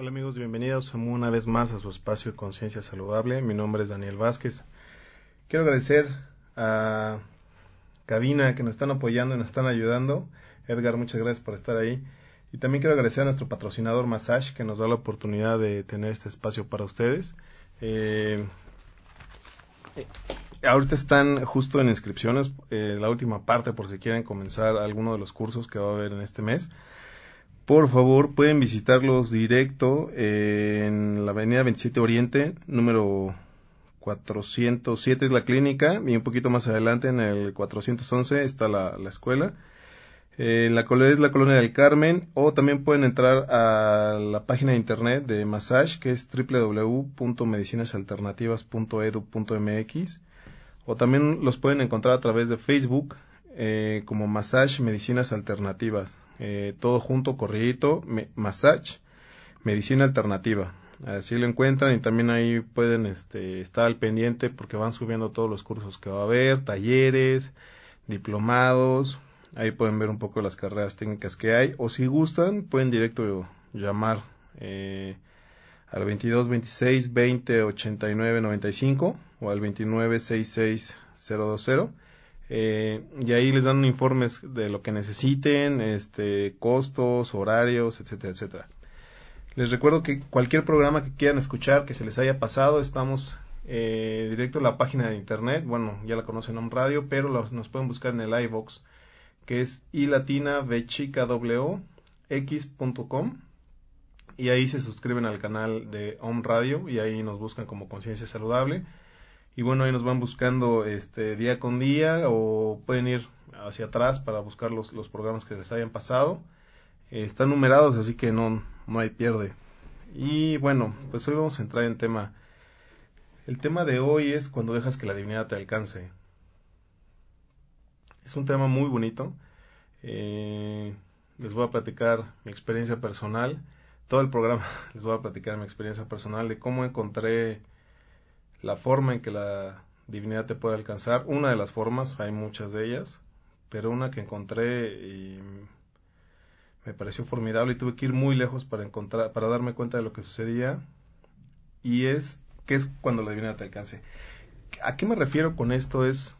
Hola amigos, bienvenidos una vez más a su espacio conciencia saludable. Mi nombre es Daniel Vázquez. Quiero agradecer a Cabina que nos están apoyando y nos están ayudando. Edgar, muchas gracias por estar ahí. Y también quiero agradecer a nuestro patrocinador Massage que nos da la oportunidad de tener este espacio para ustedes. Eh, eh, ahorita están justo en inscripciones, eh, la última parte por si quieren comenzar alguno de los cursos que va a haber en este mes. Por favor, pueden visitarlos directo en la avenida 27 Oriente, número 407 es la clínica y un poquito más adelante en el 411 está la, la escuela. Eh, la colonia es la colonia del Carmen o también pueden entrar a la página de internet de Massage que es www.medicinasalternativas.edu.mx o también los pueden encontrar a través de Facebook eh, como Massage Medicinas Alternativas. Eh, todo junto, corridito, Massage Medicina Alternativa. Así lo encuentran y también ahí pueden este, estar al pendiente porque van subiendo todos los cursos que va a haber, talleres, diplomados, Ahí pueden ver un poco las carreras técnicas que hay. O si gustan, pueden directo llamar eh, al 22 26 20 89 95 o al 29 66 020. Eh, y ahí les dan informes de lo que necesiten, este, costos, horarios, etcétera, etcétera. Les recuerdo que cualquier programa que quieran escuchar, que se les haya pasado, estamos eh, directo en la página de internet. Bueno, ya la conocen en radio, pero nos pueden buscar en el iVox que es i latina v chica w x.com y ahí se suscriben al canal de Home Radio y ahí nos buscan como Conciencia Saludable y bueno ahí nos van buscando este día con día o pueden ir hacia atrás para buscar los, los programas que les hayan pasado eh, están numerados así que no no hay pierde y bueno pues hoy vamos a entrar en tema el tema de hoy es cuando dejas que la divinidad te alcance es un tema muy bonito. Eh, les voy a platicar mi experiencia personal. Todo el programa les voy a platicar mi experiencia personal de cómo encontré la forma en que la divinidad te puede alcanzar. Una de las formas, hay muchas de ellas, pero una que encontré y me pareció formidable y tuve que ir muy lejos para encontrar, para darme cuenta de lo que sucedía. Y es que es cuando la divinidad te alcance. ¿A qué me refiero con esto? Es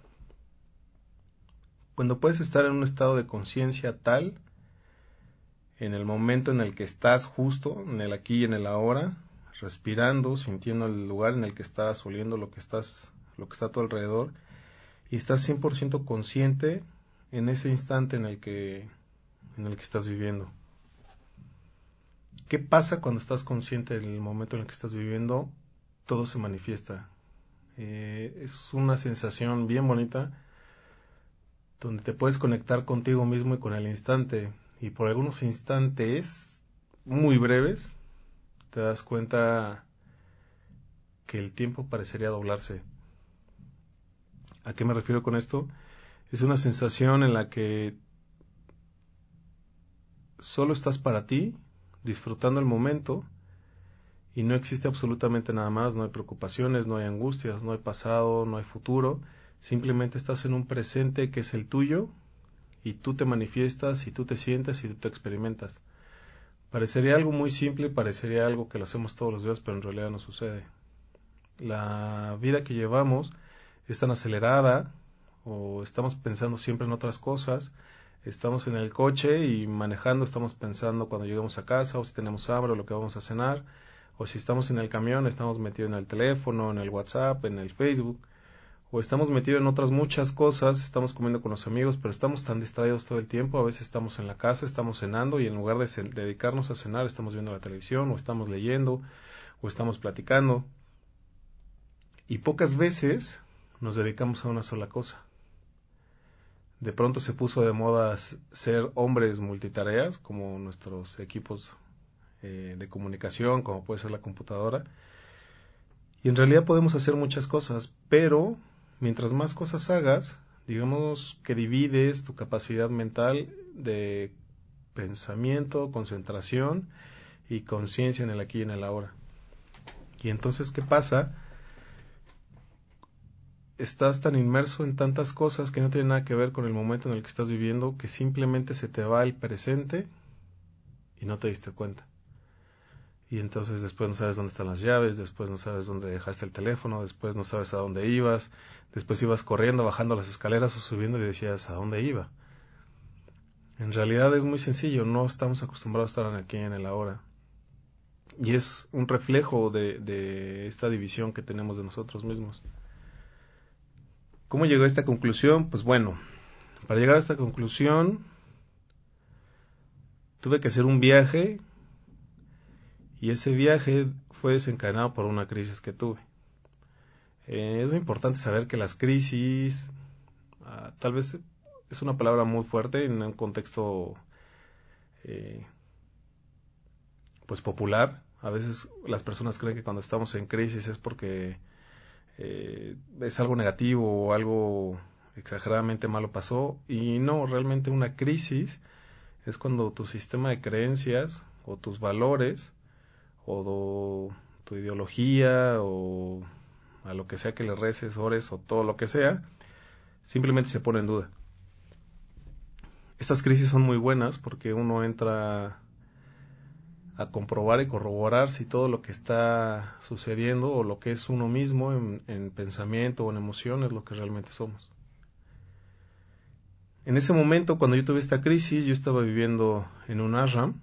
cuando puedes estar en un estado de conciencia tal, en el momento en el que estás justo, en el aquí y en el ahora, respirando, sintiendo el lugar en el que estás, oliendo lo que estás, lo que está a tu alrededor, y estás 100% consciente en ese instante en el que en el que estás viviendo. ¿Qué pasa cuando estás consciente del momento en el que estás viviendo? Todo se manifiesta. Eh, es una sensación bien bonita donde te puedes conectar contigo mismo y con el instante. Y por algunos instantes muy breves, te das cuenta que el tiempo parecería doblarse. ¿A qué me refiero con esto? Es una sensación en la que solo estás para ti, disfrutando el momento, y no existe absolutamente nada más, no hay preocupaciones, no hay angustias, no hay pasado, no hay futuro, Simplemente estás en un presente que es el tuyo y tú te manifiestas y tú te sientes y tú te experimentas. Parecería algo muy simple, parecería algo que lo hacemos todos los días, pero en realidad no sucede. La vida que llevamos es tan acelerada o estamos pensando siempre en otras cosas. Estamos en el coche y manejando estamos pensando cuando llegamos a casa o si tenemos hambre o lo que vamos a cenar. O si estamos en el camión estamos metidos en el teléfono, en el WhatsApp, en el Facebook o estamos metidos en otras muchas cosas, estamos comiendo con los amigos, pero estamos tan distraídos todo el tiempo, a veces estamos en la casa, estamos cenando y en lugar de dedicarnos a cenar estamos viendo la televisión o estamos leyendo o estamos platicando. Y pocas veces nos dedicamos a una sola cosa. de pronto se puso de moda ser hombres multitareas, como nuestros equipos eh, de comunicación, como puede ser la computadora. Y en realidad podemos hacer muchas cosas, pero mientras más cosas hagas, digamos que divides tu capacidad mental de pensamiento, concentración y conciencia en el aquí y en el ahora. Y entonces, ¿qué pasa? Estás tan inmerso en tantas cosas que no tienen nada que ver con el momento en el que estás viviendo que simplemente se te va el presente y no te diste cuenta. Y entonces después no sabes dónde están las llaves, después no sabes dónde dejaste el teléfono, después no sabes a dónde ibas, después ibas corriendo, bajando las escaleras o subiendo y decías a dónde iba. En realidad es muy sencillo, no estamos acostumbrados a estar aquí en el ahora. Y es un reflejo de, esta división que tenemos de nosotros mismos. ¿Cómo llegó a esta conclusión? Pues bueno, para llegar a esta conclusión tuve que hacer un viaje y ese viaje fue desencadenado por una crisis que tuve. Eh, es importante saber que las crisis, ah, tal vez es una palabra muy fuerte en un contexto eh, pues popular. A veces las personas creen que cuando estamos en crisis es porque eh, es algo negativo o algo exageradamente malo pasó y no, realmente una crisis es cuando tu sistema de creencias o tus valores o tu ideología o a lo que sea que le reces, ores o todo lo que sea, simplemente se pone en duda. Estas crisis son muy buenas porque uno entra a comprobar y corroborar si todo lo que está sucediendo o lo que es uno mismo en, pensamiento o en emoción es lo que realmente somos. En ese momento, cuando yo tuve esta crisis, yo estaba viviendo en un ashram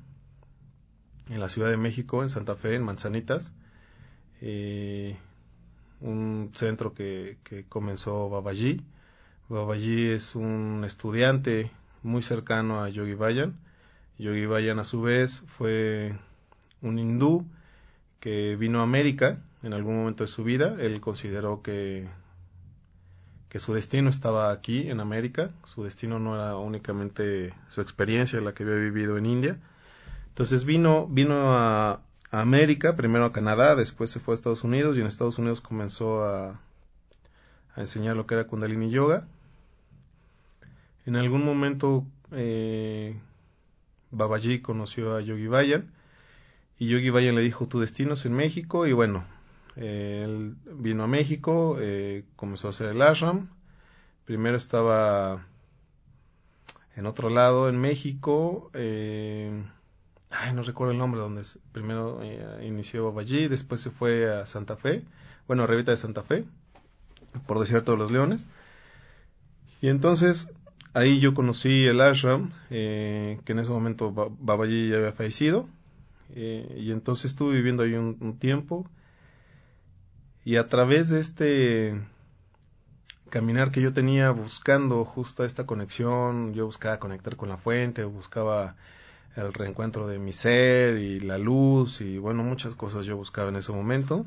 en la Ciudad de México, en Santa Fe, en Manzanitas, eh, un centro que, comenzó Babaji. Babaji es un estudiante muy cercano a Yogi Bayan. Yogi Bayan a su vez fue un hindú que vino a América en algún momento de su vida. Él consideró que, que su destino estaba aquí en América. Su destino no era únicamente su experiencia, la que había vivido en India. Entonces vino, vino a, América, primero a Canadá, después se fue a Estados Unidos y en Estados Unidos comenzó a, a enseñar lo que era Kundalini Yoga. En algún momento eh, Babaji conoció a Yogi Bayan y Yogi Bayan le dijo tu destino es en México y bueno, él vino a México, eh, comenzó a hacer el ashram, primero estaba en otro lado en México, eh, ay, no recuerdo el nombre donde primero eh, inició Babaji, después se fue a Santa Fe, bueno, a Revita de Santa Fe, por desierto de los leones, y entonces Ahí yo conocí el ashram, eh, que en ese momento Babaji ya había fallecido, eh, y entonces estuve viviendo ahí un, tiempo, y a través de este caminar que yo tenía buscando justo esta conexión, yo buscaba conectar con la fuente, buscaba el reencuentro de mi ser y la luz, y bueno, muchas cosas yo buscaba en ese momento.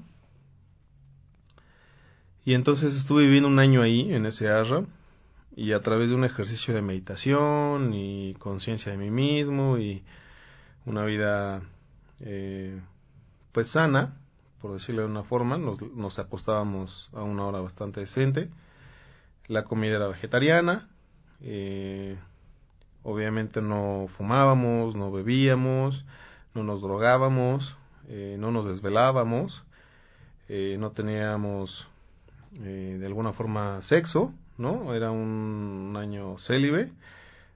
Y entonces estuve viviendo un año ahí, en ese ashram, y a través de un ejercicio de meditación y conciencia de mí mismo y una vida eh, pues sana, por decirlo de una forma, nos, acostábamos a una hora bastante decente, la comida era vegetariana, eh, obviamente no fumábamos, no bebíamos, no nos drogábamos, eh, no nos desvelábamos, no teníamos de alguna forma sexo, ¿no? Era un, año célibe,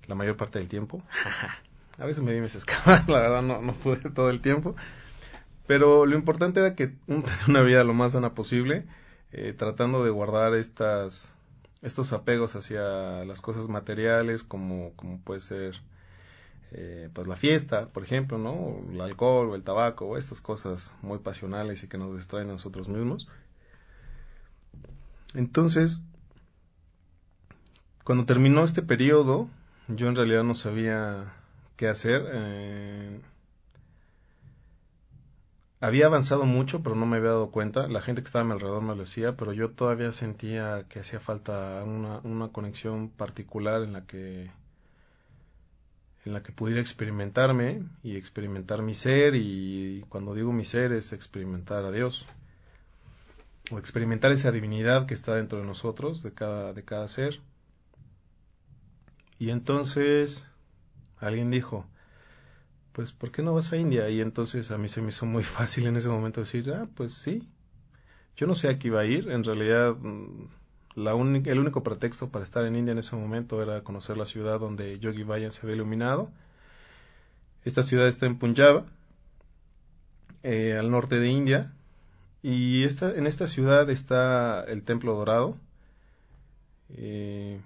la mayor parte del tiempo. A veces me di mis escamas, la verdad no, no pude todo el tiempo. Pero lo importante era que tener una vida lo más sana posible, eh, tratando de guardar estas, estos apegos hacia las cosas materiales, como, como puede ser eh, pues la fiesta, por ejemplo, ¿no? El alcohol o el tabaco, o estas cosas muy pasionales y que nos distraen a nosotros mismos. Entonces, cuando terminó este periodo, yo en realidad no sabía qué hacer. Eh, había avanzado mucho, pero no me había dado cuenta. La gente que estaba a mi alrededor me lo decía, pero yo todavía sentía que hacía falta una, una conexión particular en la que en la que pudiera experimentarme y experimentar mi ser y cuando digo mi ser es experimentar a Dios o experimentar esa divinidad que está dentro de nosotros de cada de cada ser y entonces alguien dijo pues ¿por qué no vas a India? Y entonces a mí se me hizo muy fácil en ese momento decir, ah, pues sí. Yo no sé a qué iba a ir, en realidad mm, el único pretexto para estar en India en ese momento era conocer la ciudad donde Yogi Bayan se había iluminado. Esta ciudad está en Punjab, eh, al norte de India, y esta, en esta ciudad está el Templo Dorado. Eh,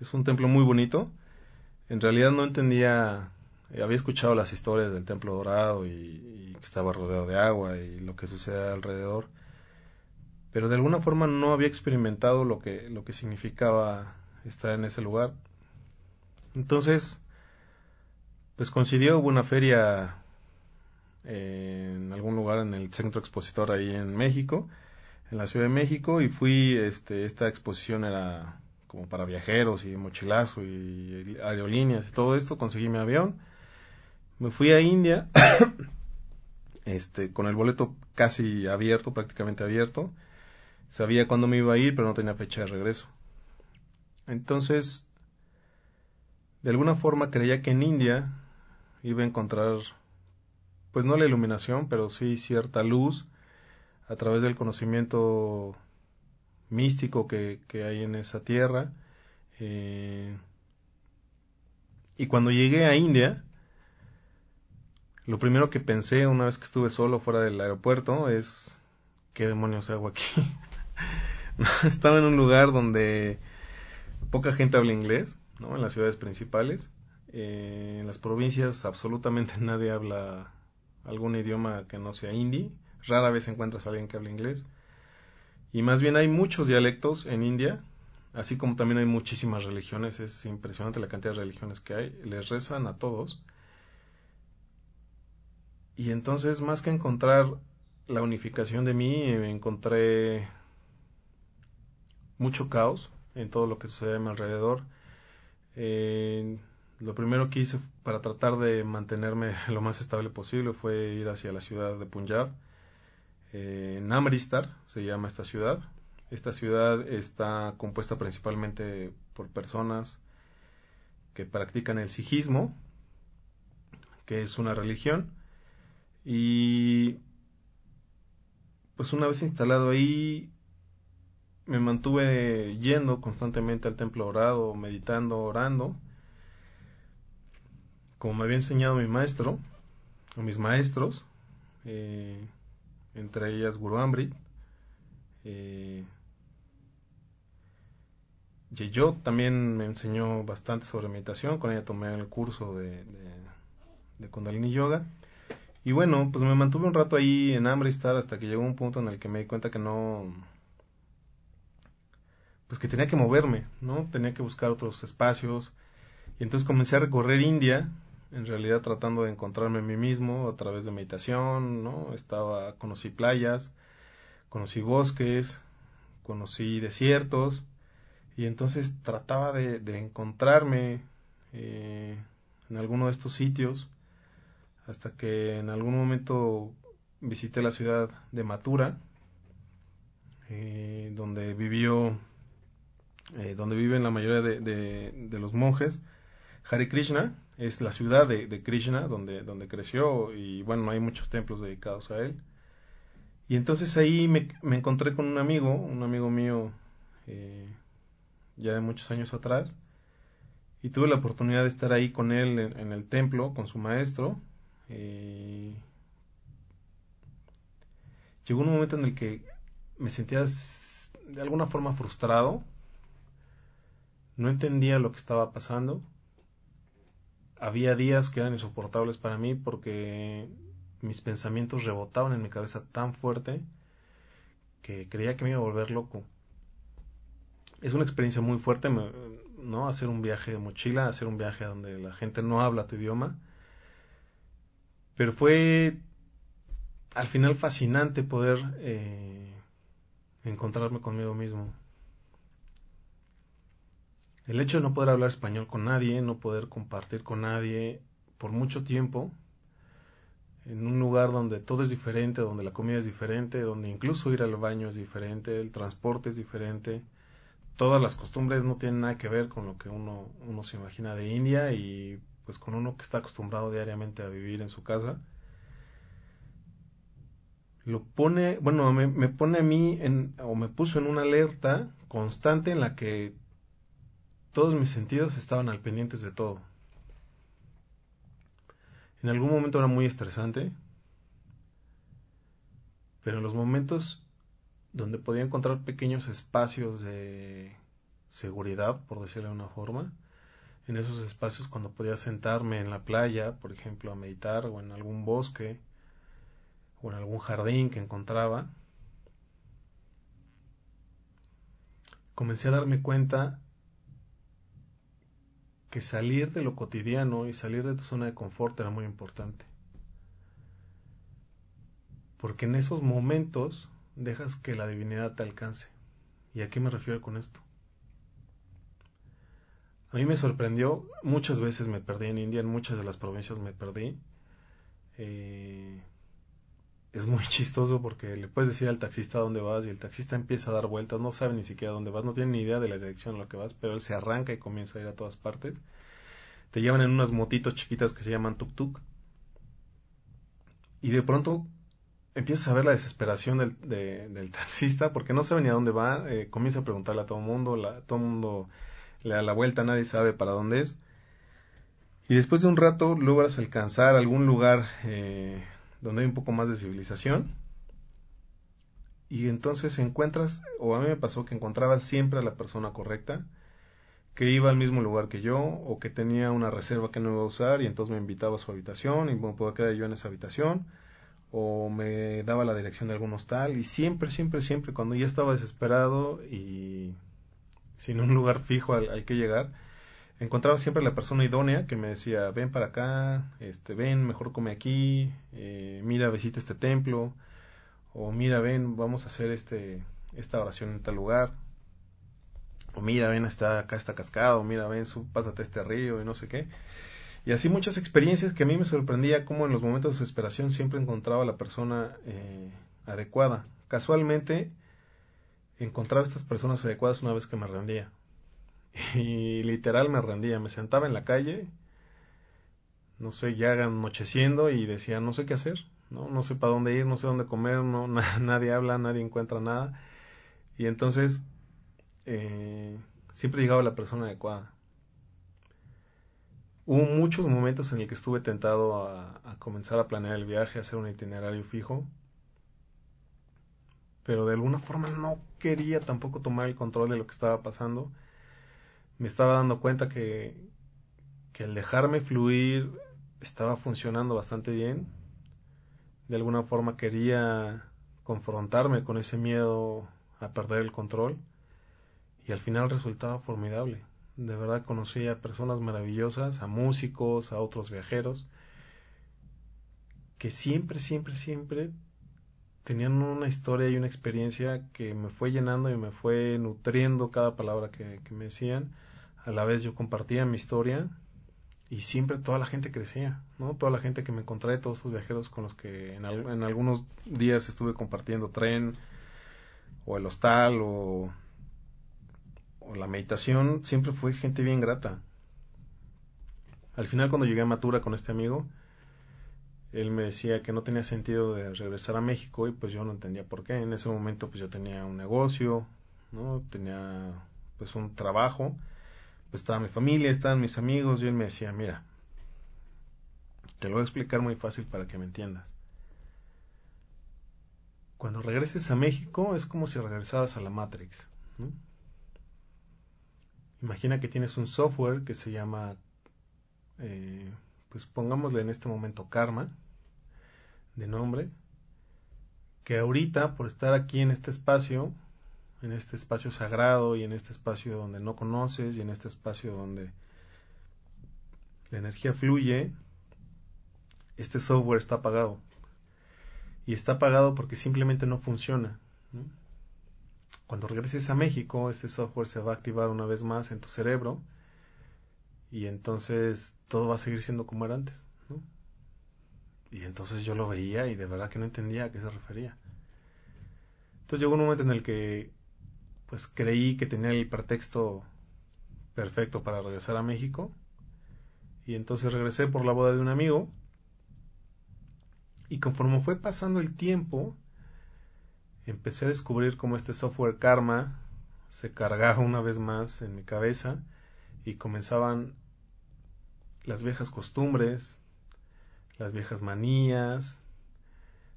es un templo muy bonito. En realidad no entendía había escuchado las historias del Templo Dorado y, que estaba rodeado de agua y lo que sucede alrededor, pero de alguna forma no había experimentado lo que, lo que significaba estar en ese lugar. Entonces, pues coincidió, hubo una feria en algún lugar en el centro expositor ahí en México, en la Ciudad de México, y fui, este, esta exposición era como para viajeros y mochilazo y aerolíneas y todo esto, conseguí mi avión me fui a India, este, con el boleto casi abierto, prácticamente abierto. Sabía cuándo me iba a ir, pero no tenía fecha de regreso. Entonces, de alguna forma creía que en India iba a encontrar, pues no la iluminación, pero sí cierta luz a través del conocimiento místico que, hay en esa tierra. Eh, y cuando llegué a India, lo primero que pensé una vez que estuve solo fuera del aeropuerto es, ¿qué demonios hago aquí? Estaba en un lugar donde poca gente habla inglés, ¿no? En las ciudades principales. Eh, en las provincias absolutamente nadie habla algún idioma que no sea hindi. Rara vez encuentras a alguien que hable inglés. Y más bien hay muchos dialectos en India, así como también hay muchísimas religiones. Es impresionante la cantidad de religiones que hay. Les rezan a todos. Y entonces, más que encontrar la unificación de mí, encontré mucho caos en todo lo que sucede a mi alrededor. Eh, lo primero que hice para tratar de mantenerme lo más estable posible fue ir hacia la ciudad de Punjab. Eh, Namristar se llama esta ciudad. Esta ciudad está compuesta principalmente por personas que practican el sijismo, que es una religión, y pues una vez instalado ahí, me mantuve yendo constantemente al templo orado, meditando, orando, como me había enseñado mi maestro, o mis maestros, eh, entre ellas Guru Amrit, eh, yo también me enseñó bastante sobre meditación, con ella tomé el curso de, de Kundalini Yoga. Y bueno, pues me mantuve un rato ahí en hambre y estar hasta que llegó un punto en el que me di cuenta que no, pues que tenía que moverme, ¿no? Tenía que buscar otros espacios. Y entonces comencé a recorrer India, en realidad tratando de encontrarme a mí mismo a través de meditación, ¿no? Estaba, conocí playas, conocí bosques, conocí desiertos, y entonces trataba de, encontrarme eh, en alguno de estos sitios hasta que en algún momento visité la ciudad de Mathura, eh, donde vivió, eh, donde viven la mayoría de, los monjes. Hare Krishna es la ciudad de, Krishna, donde, donde creció, y bueno, hay muchos templos dedicados a él. Y entonces ahí me, encontré con un amigo, un amigo mío eh, ya de muchos años atrás, y tuve la oportunidad de estar ahí con él en el templo, con su maestro, eh, llegó un momento en el que me sentía de alguna forma frustrado, no entendía lo que estaba pasando, había días que eran insoportables para mí porque mis pensamientos rebotaban en mi cabeza tan fuerte que creía que me iba a volver loco. Es una experiencia muy fuerte, ¿no? Hacer un viaje de mochila, hacer un viaje donde la gente no habla tu idioma pero fue al final fascinante poder eh, encontrarme conmigo mismo. El hecho de no poder hablar español con nadie, no poder compartir con nadie por mucho tiempo, en un lugar donde todo es diferente, donde la comida es diferente, donde incluso ir al baño es diferente, el transporte es diferente, todas las costumbres no tienen nada que ver con lo que uno, uno se imagina de India y pues con uno que está acostumbrado diariamente a vivir en su casa. Lo pone, bueno, me, me pone a mí en, o me puso en una alerta constante en la que todos mis sentidos estaban al pendientes de todo. En algún momento era muy estresante, pero en los momentos donde podía encontrar pequeños espacios de seguridad, por decirlo de una forma, en esos espacios cuando podía sentarme en la playa, por ejemplo, a meditar, o en algún bosque, o en algún jardín que encontraba, comencé a darme cuenta que salir de lo cotidiano y salir de tu zona de confort era muy importante. Porque en esos momentos dejas que la divinidad te alcance. ¿Y a qué me refiero con esto? A mí me sorprendió, muchas veces me perdí en India, en muchas de las provincias me perdí. Eh, es muy chistoso porque le puedes decir al taxista dónde vas y el taxista empieza a dar vueltas, no sabe ni siquiera dónde vas, no tiene ni idea de la dirección a la que vas, pero él se arranca y comienza a ir a todas partes. Te llevan en unas motitos chiquitas que se llaman tuk-tuk. Y de pronto empiezas a ver la desesperación del, del taxista porque no sabe ni a dónde va, eh, comienza a preguntarle a todo el mundo, la, todo el mundo le da la vuelta, nadie sabe para dónde es. Y después de un rato logras alcanzar algún lugar eh, donde hay un poco más de civilización. Y entonces encuentras, o a mí me pasó que encontraba siempre a la persona correcta, que iba al mismo lugar que yo, o que tenía una reserva que no iba a usar, y entonces me invitaba a su habitación, y me podía quedar yo en esa habitación, o me daba la dirección de algún hostal, y siempre, siempre, siempre, cuando ya estaba desesperado y sin un lugar fijo al, que llegar, encontraba siempre la persona idónea que me decía, ven para acá, este, ven, mejor come aquí, eh, mira, visita este templo, o mira, ven, vamos a hacer este, esta oración en tal lugar, o mira, ven, está, acá está cascado, mira, ven, pásate este río y no sé qué. Y así muchas experiencias que a mí me sorprendía cómo en los momentos de desesperación siempre encontraba la persona eh, adecuada. Casualmente encontraba estas personas adecuadas una vez que me rendía. Y literal me rendía, me sentaba en la calle, no sé, ya anocheciendo y decía, no sé qué hacer, no, no sé para dónde ir, no sé dónde comer, no, nadie habla, nadie encuentra nada. Y entonces eh, siempre llegaba la persona adecuada. Hubo muchos momentos en el que estuve tentado a comenzar a planear el viaje, a hacer un itinerario fijo, pero de alguna forma no quería tampoco tomar el control de lo que estaba pasando. Me estaba dando cuenta que, que el dejarme fluir estaba funcionando bastante bien. De alguna forma quería confrontarme con ese miedo a perder el control y al final resultaba formidable. De verdad conocí a personas maravillosas, a músicos, a otros viajeros, que siempre, siempre, siempre tenían una historia y una experiencia que me fue llenando y me fue nutriendo cada palabra que, me decían. A la vez yo compartía mi historia y siempre toda la gente crecía, ¿no? Toda la gente que me encontré, todos esos viajeros con los que en, algunos días estuve compartiendo tren o el hostal o, o la meditación, siempre fue gente bien grata. Al final cuando llegué a Matura con este amigo, él me decía que no tenía sentido de regresar a México y pues yo no entendía por qué. En ese momento pues yo tenía un negocio, ¿no? Tenía pues un trabajo, pues estaba mi familia, estaban mis amigos y él me decía, mira, te lo voy a explicar muy fácil para que me entiendas. Cuando regreses a México es como si regresaras a la Matrix. Imagina que tienes un software que se llama eh, pues pongámosle en este momento karma, de nombre, que ahorita por estar aquí en este espacio, en este espacio sagrado y en este espacio donde no conoces y en este espacio donde la energía fluye, este software está apagado. y está apagado porque simplemente no funciona. Cuando regreses a México, este software se va a activar una vez más en tu cerebro y entonces todo va a seguir siendo como era antes. Y entonces yo lo veía y de verdad que no entendía a qué se refería. Entonces llegó un momento en el que pues creí que tenía el pretexto perfecto para regresar a México y entonces regresé por la boda de un amigo y conforme fue pasando el tiempo empecé a descubrir cómo este software karma se cargaba una vez más en mi cabeza y comenzaban las viejas costumbres, las viejas manías,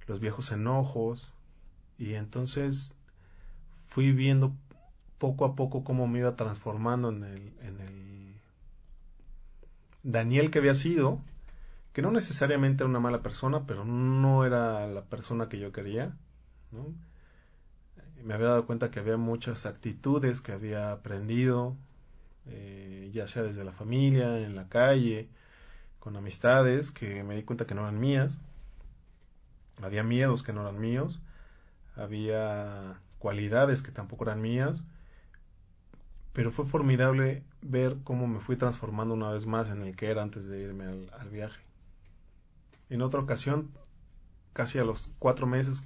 los viejos enojos, y entonces fui viendo poco a poco cómo me iba transformando en el, Daniel que había sido, que no necesariamente era una mala persona, pero no era la persona que yo quería, Me había dado cuenta que había muchas actitudes que había aprendido, eh, ya sea desde la familia, en la calle, con amistades que me di cuenta que no eran mías. Había miedos que no eran míos. Había cualidades que tampoco eran mías. Pero fue formidable ver cómo me fui transformando una vez más en el que era antes de irme al, viaje. En otra ocasión, casi a los cuatro meses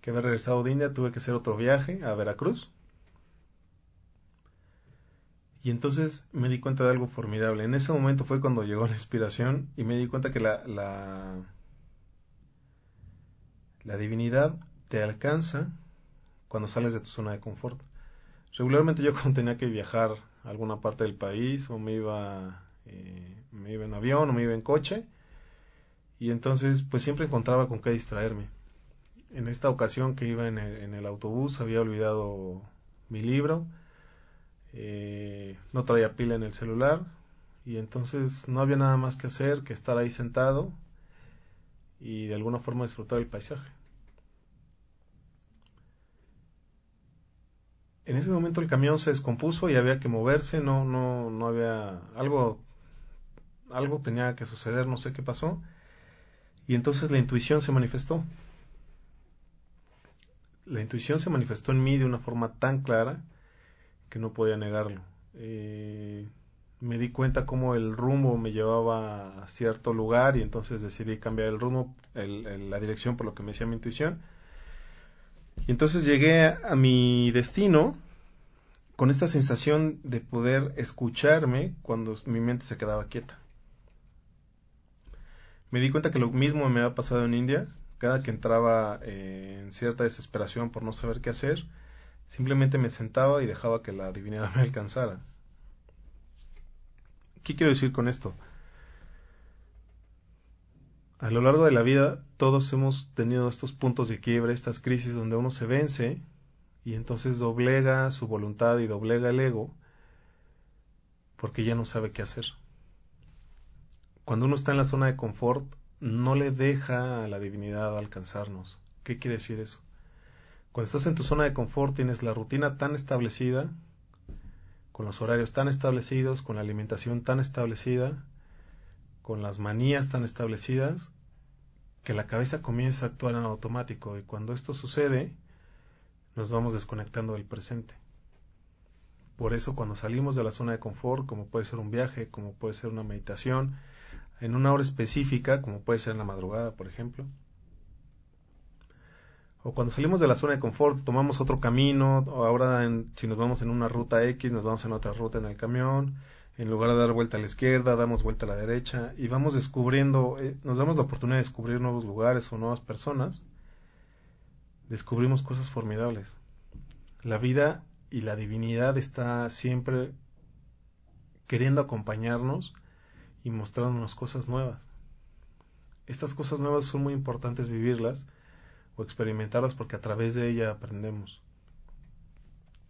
que había regresado de India, tuve que hacer otro viaje a Veracruz y entonces me di cuenta de algo formidable. En ese momento fue cuando llegó la inspiración y me di cuenta que la, la, divinidad te alcanza cuando sales de tu zona de confort. Regularmente yo cuando tenía que viajar a alguna parte del país o me iba, eh, me iba en avión o me iba en coche y entonces pues siempre encontraba con qué distraerme. En esta ocasión que iba en el, en el autobús había olvidado mi libro eh, no traía pila en el celular y entonces no había nada más que hacer que estar ahí sentado y de alguna forma disfrutar el paisaje. En ese momento el camión se descompuso y había que moverse, no, no, no había algo, algo tenía que suceder, no sé qué pasó. Y entonces la intuición se manifestó. La intuición se manifestó en mí de una forma tan clara que no podía negarlo. Eh, me di cuenta cómo el rumbo me llevaba a cierto lugar y entonces decidí cambiar el rumbo, la dirección por lo que me decía mi intuición. Y entonces llegué a, mi destino con esta sensación de poder escucharme cuando mi mente se quedaba quieta. Me di cuenta que lo mismo me había pasado en India. Cada que entraba eh, en cierta desesperación por no saber qué hacer, Simplemente me sentaba y dejaba que la divinidad me alcanzara. ¿Qué quiero decir con esto? A lo largo de la vida todos hemos tenido estos puntos de quiebre, estas crisis donde uno se vence y entonces doblega su voluntad y doblega el ego porque ya no sabe qué hacer. Cuando uno está en la zona de confort, no le deja a la divinidad alcanzarnos. ¿Qué quiere decir eso? Cuando estás en tu zona de confort tienes la rutina tan establecida, con los horarios tan establecidos, con la alimentación tan establecida, con las manías tan establecidas, que la cabeza comienza a actuar en automático y cuando esto sucede, nos vamos desconectando del presente. Por eso cuando salimos de la zona de confort, como puede ser un viaje, como puede ser una meditación, en una hora específica, como puede ser en la madrugada, por ejemplo, o cuando salimos de la zona de confort tomamos otro camino, o ahora si nos vamos en una ruta X, nos vamos en otra ruta en el camión, en lugar de dar vuelta a la izquierda, damos vuelta a la derecha y vamos descubriendo, eh, nos damos la oportunidad de descubrir nuevos lugares o nuevas personas, descubrimos cosas formidables. La vida y la divinidad está siempre queriendo acompañarnos y mostrándonos cosas nuevas. Estas cosas nuevas son muy importantes vivirlas o experimentarlas porque a través de ella aprendemos.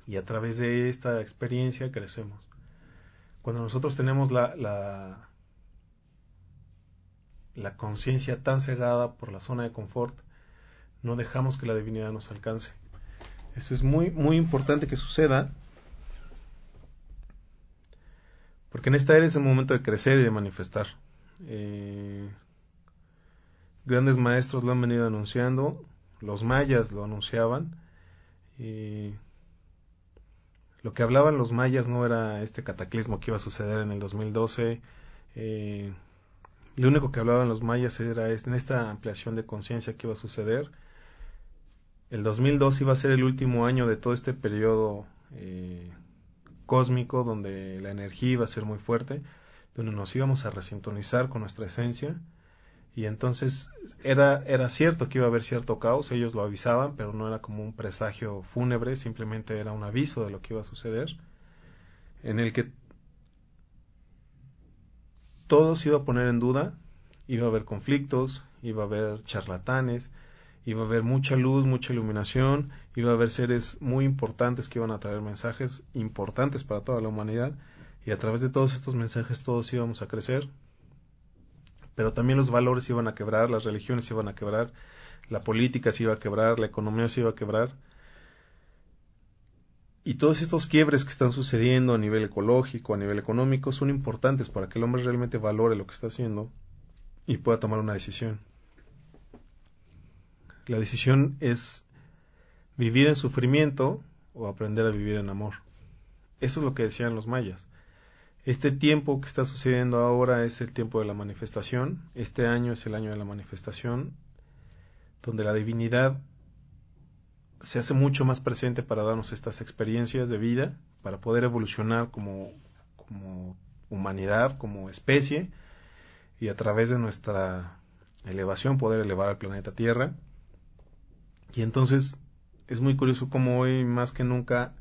Y a través de esta experiencia crecemos. Cuando nosotros tenemos la, la, conciencia tan cegada por la zona de confort, no dejamos que la divinidad nos alcance. Eso es muy, muy importante que suceda, porque en esta era es el momento de crecer y de manifestar. Eh, grandes maestros lo han venido anunciando, los mayas lo anunciaban, y lo que hablaban los mayas no era este cataclismo que iba a suceder en el 2012. Eh, lo único que hablaban los mayas era en esta ampliación de conciencia que iba a suceder. El 2012 iba a ser el último año de todo este periodo eh, cósmico donde la energía iba a ser muy fuerte, donde nos íbamos a resintonizar con nuestra esencia y entonces era, era cierto que iba a haber cierto caos, ellos lo avisaban, pero no era como un presagio fúnebre, simplemente era un aviso de lo que iba a suceder, en el que todo se iba a poner en duda, iba a haber conflictos, iba a haber charlatanes, iba a haber mucha luz, mucha iluminación, iba a haber seres muy importantes que iban a traer mensajes importantes para toda la humanidad, y a través de todos estos mensajes todos íbamos a crecer, pero también los valores se iban a quebrar, las religiones se iban a quebrar, la política se iba a quebrar, la economía se iba a quebrar. Y todos estos quiebres que están sucediendo a nivel ecológico, a nivel económico, son importantes para que el hombre realmente valore lo que está haciendo y pueda tomar una decisión. La decisión es vivir en sufrimiento o aprender a vivir en amor. Eso es lo que decían los mayas. Este tiempo que está sucediendo ahora es el tiempo de la manifestación. Este año es el año de la manifestación, donde la divinidad se hace mucho más presente para darnos estas experiencias de vida, para poder evolucionar como, como humanidad, como especie, y a través de nuestra elevación poder elevar al planeta Tierra. Y entonces es muy curioso cómo hoy más que nunca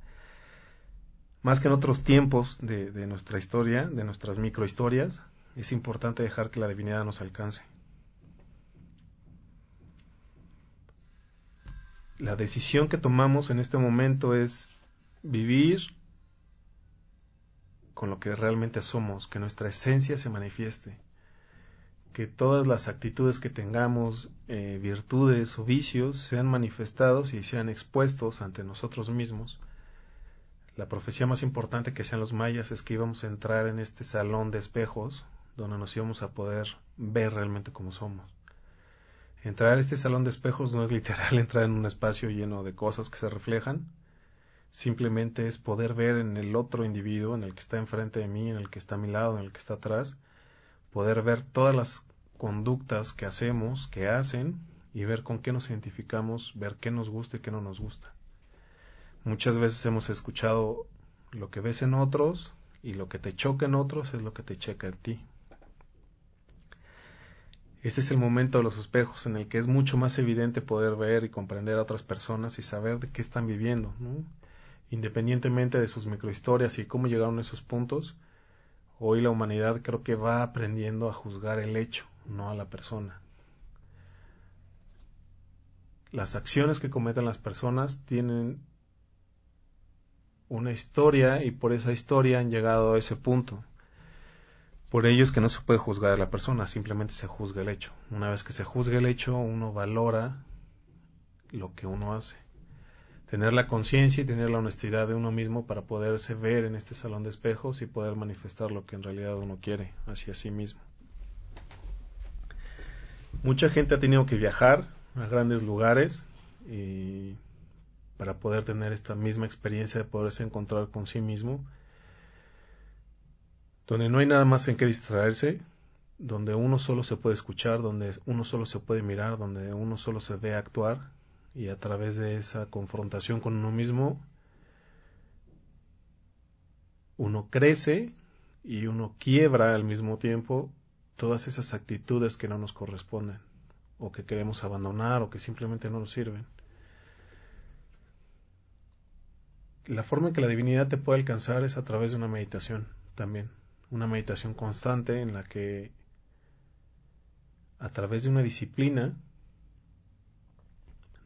más que en otros tiempos de, nuestra historia, de nuestras microhistorias, es importante dejar que la divinidad nos alcance. La decisión que tomamos en este momento es vivir con lo que realmente somos, que nuestra esencia se manifieste, que todas las actitudes que tengamos, eh, virtudes o vicios, sean manifestados y sean expuestos ante nosotros mismos la profecía más importante que hacían los mayas es que íbamos a entrar en este salón de espejos donde nos íbamos a poder ver realmente como somos. Entrar a este salón de espejos no es literal entrar en un espacio lleno de cosas que se reflejan, simplemente es poder ver en el otro individuo, en el que está enfrente de mí, en el que está a mi lado, en el que está atrás, poder ver todas las conductas que hacemos, que hacen, y ver con qué nos identificamos, ver qué nos gusta y qué no nos gusta. Muchas veces hemos escuchado lo que ves en otros y lo que te choca en otros es lo que te checa en ti. Este es el momento de los espejos en el que es mucho más evidente poder ver y comprender a otras personas y saber de qué están viviendo, independientemente de sus microhistorias y cómo llegaron a esos puntos. Hoy la humanidad creo que va aprendiendo a juzgar el hecho, no a la persona. Las acciones que cometen las personas tienen una historia y por esa historia han llegado a ese punto. Por ello es que no se puede juzgar a la persona, simplemente se juzga el hecho. Una vez que se juzga el hecho, uno valora lo que uno hace. Tener la conciencia y tener la honestidad de uno mismo para poderse ver en este salón de espejos y poder manifestar lo que en realidad uno quiere hacia sí mismo. Mucha gente ha tenido que viajar a grandes lugares y para poder tener esta misma experiencia de poderse encontrar con sí mismo, donde no hay nada más en que distraerse, donde uno solo se puede escuchar, donde uno solo se puede mirar, donde uno solo se ve actuar y a través de esa confrontación con uno mismo, uno crece y uno quiebra al mismo tiempo todas esas actitudes que no nos corresponden o que queremos abandonar o que simplemente no nos sirven. La forma en que la divinidad te puede alcanzar es a través de una meditación también, una meditación constante en la que a través de una disciplina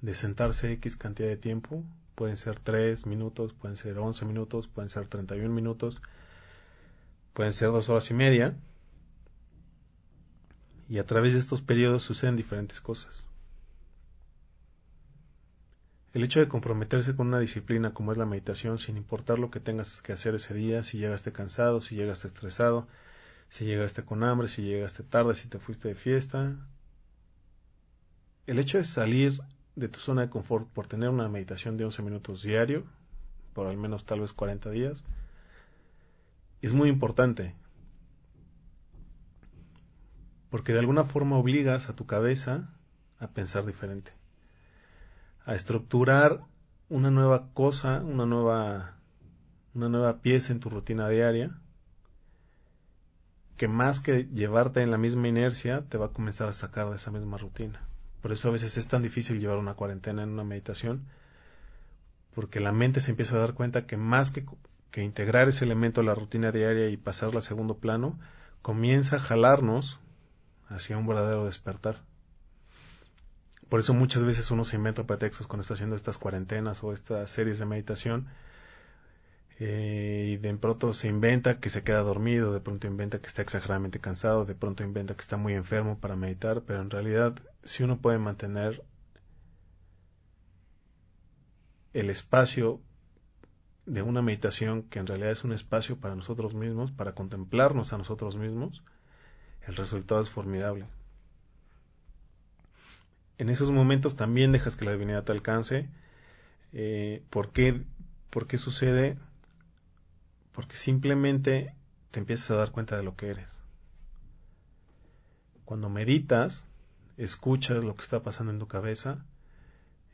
de sentarse X cantidad de tiempo, pueden ser 3 minutos, pueden ser 11 minutos, pueden ser 31 minutos, pueden ser dos horas y media, y a través de estos periodos suceden diferentes cosas. El hecho de comprometerse con una disciplina como es la meditación, sin importar lo que tengas que hacer ese día, si llegaste cansado, si llegaste estresado, si llegaste con hambre, si llegaste tarde, si te fuiste de fiesta, el hecho de salir de tu zona de confort por tener una meditación de 11 minutos diario, por al menos tal vez 40 días, es muy importante. Porque de alguna forma obligas a tu cabeza a pensar diferente, a estructurar una nueva cosa, una nueva, una nueva pieza en tu rutina diaria, que más que llevarte en la misma inercia, te va a comenzar a sacar de esa misma rutina. Por eso a veces es tan difícil llevar una cuarentena en una meditación, porque la mente se empieza a dar cuenta que más que, que integrar ese elemento a la rutina diaria y pasarla a segundo plano, comienza a jalarnos hacia un verdadero despertar. Por eso muchas veces uno se inventa pretextos cuando está haciendo estas cuarentenas o estas series de meditación eh, y de pronto se inventa que se queda dormido, de pronto inventa que está exageradamente cansado, de pronto inventa que está muy enfermo para meditar, pero en realidad si uno puede mantener el espacio de una meditación que en realidad es un espacio para nosotros mismos, para contemplarnos a nosotros mismos, el resultado es formidable. En esos momentos también dejas que la divinidad te alcance. Eh, ¿por, qué, ¿Por qué sucede? Porque simplemente te empiezas a dar cuenta de lo que eres. Cuando meditas, escuchas lo que está pasando en tu cabeza,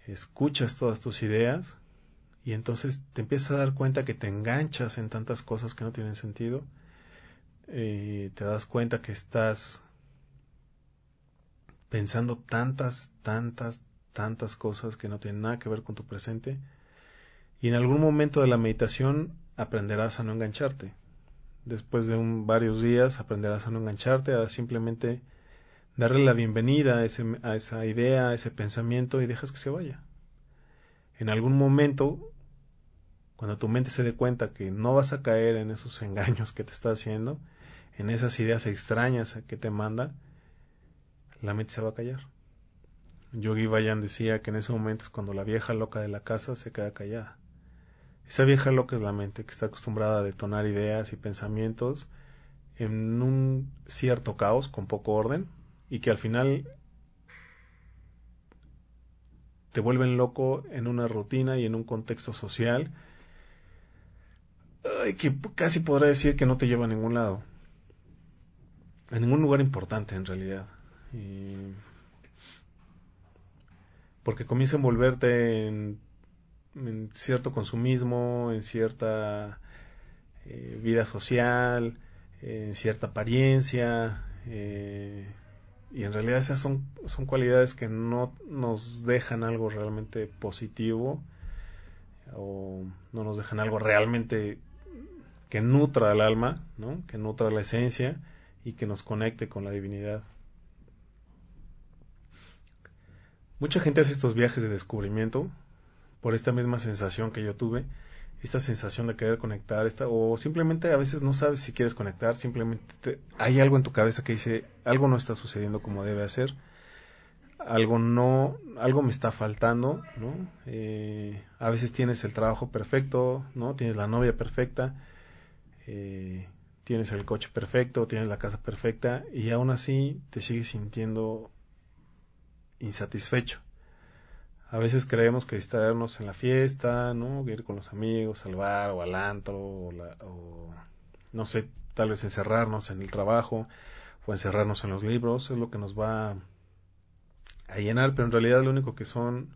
escuchas todas tus ideas y entonces te empiezas a dar cuenta que te enganchas en tantas cosas que no tienen sentido. Eh, te das cuenta que estás pensando tantas, tantas, tantas cosas que no tienen nada que ver con tu presente. Y en algún momento de la meditación aprenderás a no engancharte. Después de varios días aprenderás a no engancharte, a simplemente darle la bienvenida a, a esa idea, a ese pensamiento y dejas que se vaya. En algún momento, cuando tu mente se dé cuenta que no vas a caer en esos engaños que te está haciendo, en esas ideas extrañas que te manda, la mente se va a callar. Yogi Bayan decía que en ese momento es cuando la vieja loca de la casa se queda callada. Esa vieja loca es la mente que está acostumbrada a detonar ideas y pensamientos en un cierto caos con poco orden y que al final te vuelven loco en una rutina y en un contexto social que casi podrá decir que no te lleva a ningún lado, a ningún lugar importante en realidad. Porque comienza a envolverte en cierto consumismo, en cierta eh, vida social, en cierta apariencia, eh, y en realidad esas son, son cualidades que no nos dejan algo realmente positivo o no nos dejan algo realmente que nutra al alma, ¿no? que nutra la esencia y que nos conecte con la divinidad. Mucha gente hace estos viajes de descubrimiento por esta misma sensación que yo tuve, esta sensación de querer conectar, esta, o simplemente a veces no sabes si quieres conectar, simplemente hay algo en tu cabeza que dice, algo no está sucediendo como debe hacer, algo no, algo me está faltando, ¿no? Eh, a veces tienes el trabajo perfecto, ¿no? Tienes la novia perfecta, eh, tienes el coche perfecto, tienes la casa perfecta y aún así te sigues sintiendo insatisfecho. A veces creemos que distraernos en la fiesta, ¿no? Ir con los amigos al bar o al antro o, no sé, tal vez encerrarnos en el trabajo o encerrarnos en los libros es lo que nos va a llenar, pero en realidad lo único que son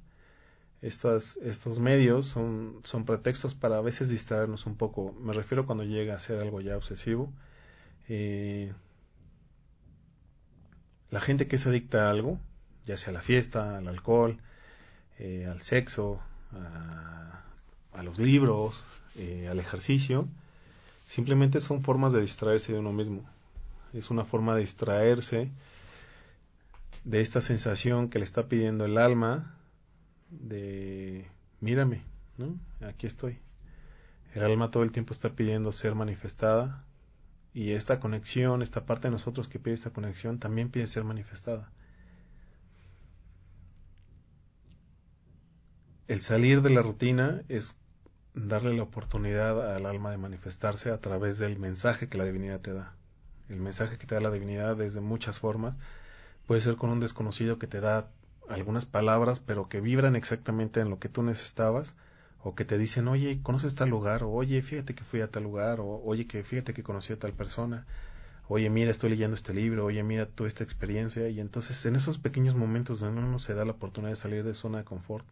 estos, estos medios son, son pretextos para a veces distraernos un poco. Me refiero cuando llega a ser algo ya obsesivo. Eh, la gente que es adicta a algo, ya sea la fiesta, al alcohol, eh, al sexo, a, los libros, eh, al ejercicio, simplemente son formas de distraerse de uno mismo. Es una forma de distraerse de esta sensación que le está pidiendo el alma de mírame, ¿no? Aquí estoy. El alma todo el tiempo está pidiendo ser manifestada y esta conexión, esta parte de nosotros que pide esta conexión, también pide ser manifestada. El salir de la rutina es darle la oportunidad al alma de manifestarse a través del mensaje que la divinidad te da. El mensaje que te da la divinidad desde muchas formas. Puede ser con un desconocido que te da algunas palabras, pero que vibran exactamente en lo que tú necesitabas, o que te dicen, oye, ¿conoces tal lugar? O oye, fíjate que fui a tal lugar, o oye, que fíjate que conocí a tal persona, oye, mira, estoy leyendo este libro, oye, mira toda esta experiencia, y entonces en esos pequeños momentos donde uno se da la oportunidad de salir de zona de confort,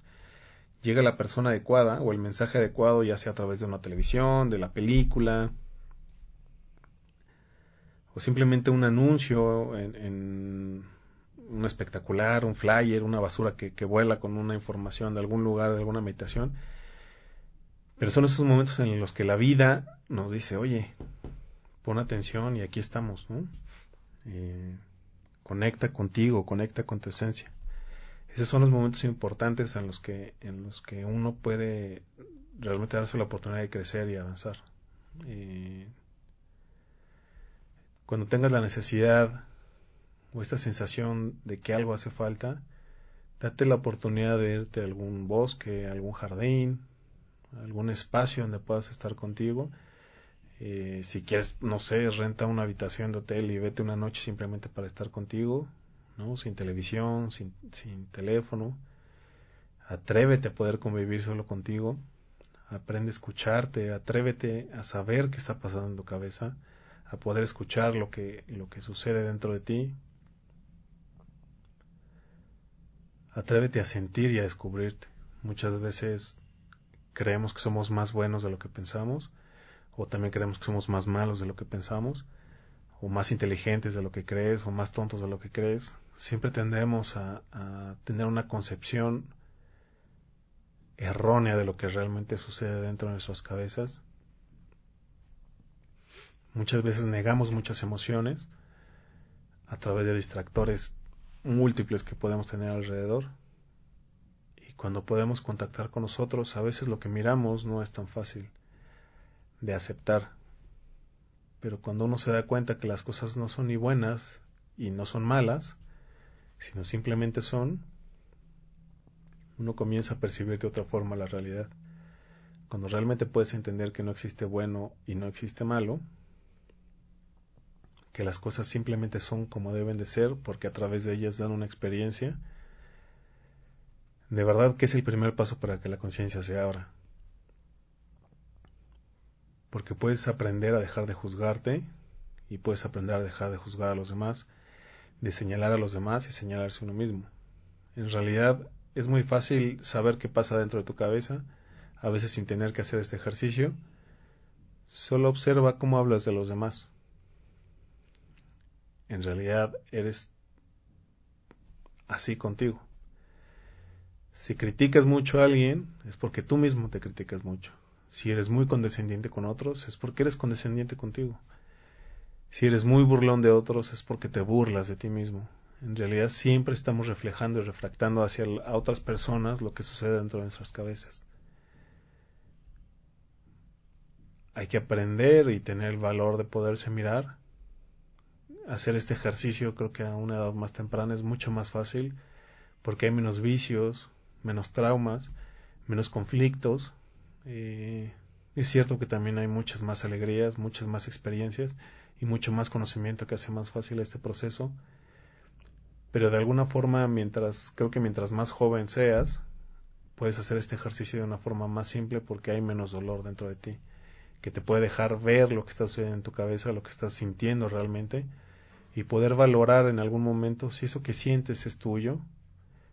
llega la persona adecuada o el mensaje adecuado, ya sea a través de una televisión, de la película, o simplemente un anuncio en, un espectacular, un flyer, una basura que, que, vuela con una información de algún lugar, de alguna meditación. Pero son esos momentos en los que la vida nos dice, oye, pon atención y aquí estamos. Eh, conecta contigo, conecta con tu esencia. Esos son los momentos importantes en los que, en los que uno puede realmente darse la oportunidad de crecer y avanzar. Eh, cuando tengas la necesidad o esta sensación de que algo hace falta, date la oportunidad de irte a algún bosque, algún jardín, algún espacio donde puedas estar contigo eh, si quieres, no sé, renta una habitación de hotel y vete una noche simplemente para estar contigo, ¿no? Sin televisión, sin, teléfono. Atrévete a poder convivir solo contigo. Aprende a escucharte, atrévete a saber qué está pasando en tu cabeza, a poder escuchar lo que, lo que sucede dentro de ti. Atrévete a sentir y a descubrirte. Muchas veces creemos que somos más buenos de lo que pensamos o también creemos que somos más malos de lo que pensamos, o más inteligentes de lo que crees, o más tontos de lo que crees. Siempre tendemos a, tener una concepción errónea de lo que realmente sucede dentro de nuestras cabezas. Muchas veces negamos muchas emociones a través de distractores múltiples que podemos tener alrededor. Y cuando podemos contactar con nosotros, a veces lo que miramos no es tan fácil de aceptar. Pero cuando uno se da cuenta que las cosas no son ni buenas y no son malas, sino simplemente son, uno comienza a percibir de otra forma la realidad. Cuando realmente puedes entender que no existe bueno y no existe malo, que las cosas simplemente son como deben de ser porque a través de ellas dan una experiencia, de verdad que es el primer paso para que la conciencia se abra porque puedes aprender a dejar de juzgarte y puedes aprender a dejar de juzgar a los demás, de señalar a los demás y señalarse uno mismo. En realidad es muy fácil saber qué pasa dentro de tu cabeza, a veces sin tener que hacer este ejercicio. Solo observa cómo hablas de los demás. En realidad eres así contigo. Si criticas mucho a alguien, es porque tú mismo te criticas mucho. Si eres muy condescendiente con otros, es porque eres condescendiente contigo. Si eres muy burlón de otros, es porque te burlas de ti mismo. En realidad siempre estamos reflejando y refractando hacia otras personas lo que sucede dentro de nuestras cabezas. Hay que aprender y tener el valor de poderse mirar. Hacer este ejercicio creo que a una edad más temprana es mucho más fácil porque hay menos vicios, menos traumas, menos conflictos, eh, es cierto que también hay muchas más alegrías, muchas más experiencias y mucho más conocimiento que hace más fácil este proceso. Pero de alguna forma, mientras, creo que mientras más joven seas, puedes hacer este ejercicio de una forma más simple porque hay menos dolor dentro de ti, que te puede dejar ver lo que está sucediendo en tu cabeza, lo que estás sintiendo realmente, y poder valorar en algún momento si eso que sientes es tuyo,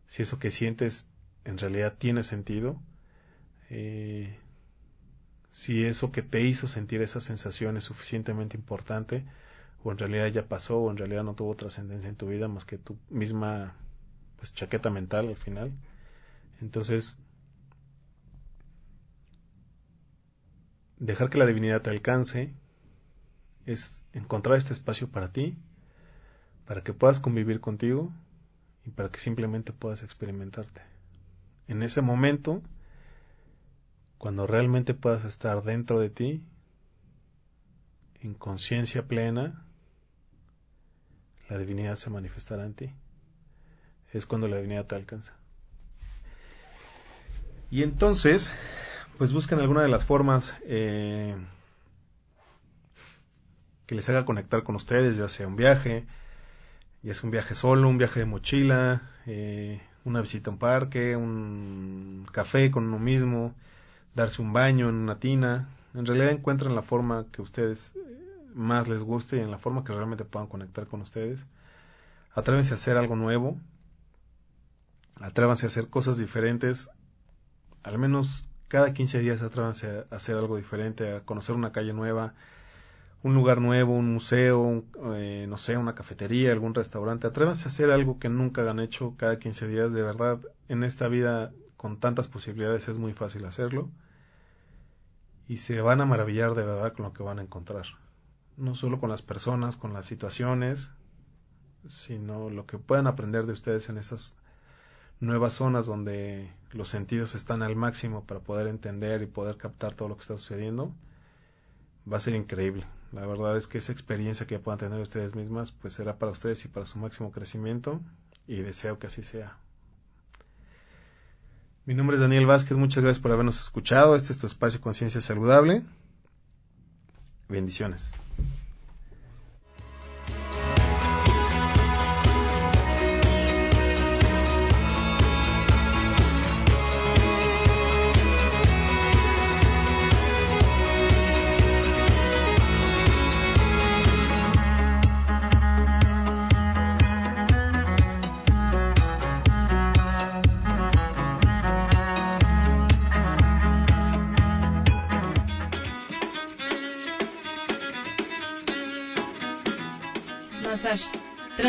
si eso que sientes en realidad tiene sentido, eh, si eso que te hizo sentir esa sensación es suficientemente importante o en realidad ya pasó o en realidad no tuvo trascendencia en tu vida más que tu misma pues chaqueta mental al final. Entonces dejar que la divinidad te alcance es encontrar este espacio para ti para que puedas convivir contigo y para que simplemente puedas experimentarte. En ese momento cuando realmente puedas estar dentro de ti, en conciencia plena, la divinidad se manifestará en ti. Es cuando la divinidad te alcanza. Y entonces, pues busquen alguna de las formas eh, que les haga conectar con ustedes, ya sea un viaje, y es un viaje solo, un viaje de mochila, eh, una visita a un parque, un café con uno mismo, darse un baño en una tina. En realidad encuentran la forma que ustedes más les guste y en la forma que realmente puedan conectar con ustedes. Atrévense a hacer algo nuevo. Atrévanse a hacer cosas diferentes. Al menos cada 15 días atrévanse a hacer algo diferente, a conocer una calle nueva, un lugar nuevo, un museo, eh, no sé, una cafetería, algún restaurante. Atrévanse a hacer algo que nunca han hecho cada 15 días. De verdad, en esta vida con tantas posibilidades es muy fácil hacerlo. Y se van a maravillar de verdad con lo que van a encontrar. No solo con las personas, con las situaciones, sino lo que puedan aprender de ustedes en esas nuevas zonas donde los sentidos están al máximo para poder entender y poder captar todo lo que está sucediendo, va a ser increíble. La verdad es que esa experiencia que puedan tener ustedes mismas, pues será para ustedes y para su máximo crecimiento y deseo que así sea. Mi nombre es Daniel Vázquez, muchas gracias por habernos escuchado. Este es tu espacio Conciencia Saludable. Bendiciones.